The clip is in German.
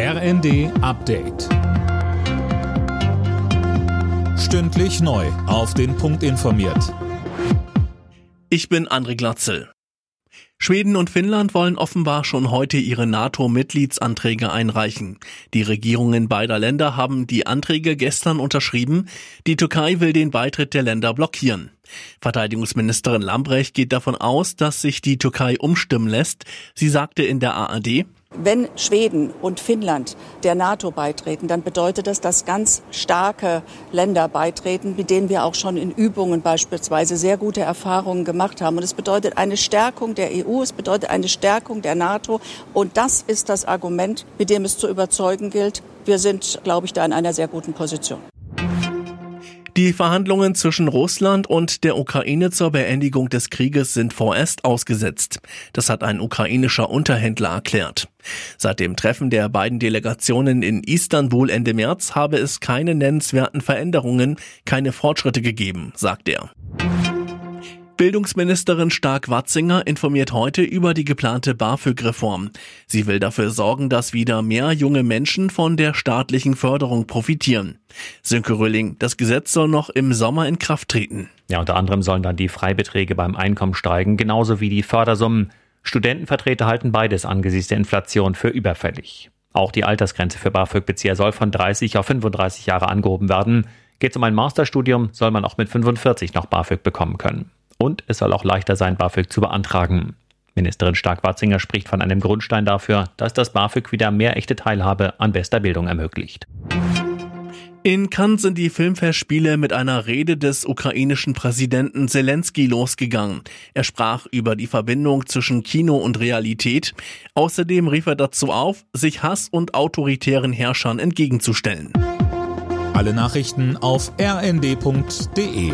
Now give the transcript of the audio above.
RND Update. Stündlich neu. Auf den Punkt informiert. Ich bin André Glatzel. Schweden und Finnland wollen offenbar schon heute ihre NATO-Mitgliedsanträge einreichen. Die Regierungen beider Länder haben die Anträge gestern unterschrieben. Die Türkei will den Beitritt der Länder blockieren. Verteidigungsministerin Lambrecht geht davon aus, dass sich die Türkei umstimmen lässt. Sie sagte in der ARD, wenn Schweden und Finnland der NATO beitreten, dann bedeutet das, dass ganz starke Länder beitreten, mit denen wir auch schon in Übungen beispielsweise sehr gute Erfahrungen gemacht haben. Und es bedeutet eine Stärkung der EU, es bedeutet eine Stärkung der NATO. Und das ist das Argument, mit dem es zu überzeugen gilt. Wir sind, glaube ich, da in einer sehr guten Position. Die Verhandlungen zwischen Russland und der Ukraine zur Beendigung des Krieges sind vorerst ausgesetzt. Das hat ein ukrainischer Unterhändler erklärt. Seit dem Treffen der beiden Delegationen in Istanbul Ende März habe es keine nennenswerten Veränderungen, keine Fortschritte gegeben, sagt er. Bildungsministerin Stark-Watzinger informiert heute über die geplante BAföG-Reform. Sie will dafür sorgen, dass wieder mehr junge Menschen von der staatlichen Förderung profitieren. Sönke Rölling, das Gesetz soll noch im Sommer in Kraft treten. Ja, unter anderem sollen dann die Freibeträge beim Einkommen steigen, genauso wie die Fördersummen. Studentenvertreter halten beides angesichts der Inflation für überfällig. Auch die Altersgrenze für BAföG-Bezieher soll von 30 auf 35 Jahre angehoben werden. Geht es um ein Masterstudium, soll man auch mit 45 noch BAföG bekommen können. Und es soll auch leichter sein, BAföG zu beantragen. Ministerin Stark-Watzinger spricht von einem Grundstein dafür, dass das BAföG wieder mehr echte Teilhabe an bester Bildung ermöglicht. In Cannes sind die Filmfestspiele mit einer Rede des ukrainischen Präsidenten Zelensky losgegangen. Er sprach über die Verbindung zwischen Kino und Realität. Außerdem rief er dazu auf, sich Hass und autoritären Herrschern entgegenzustellen. Alle Nachrichten auf rnd.de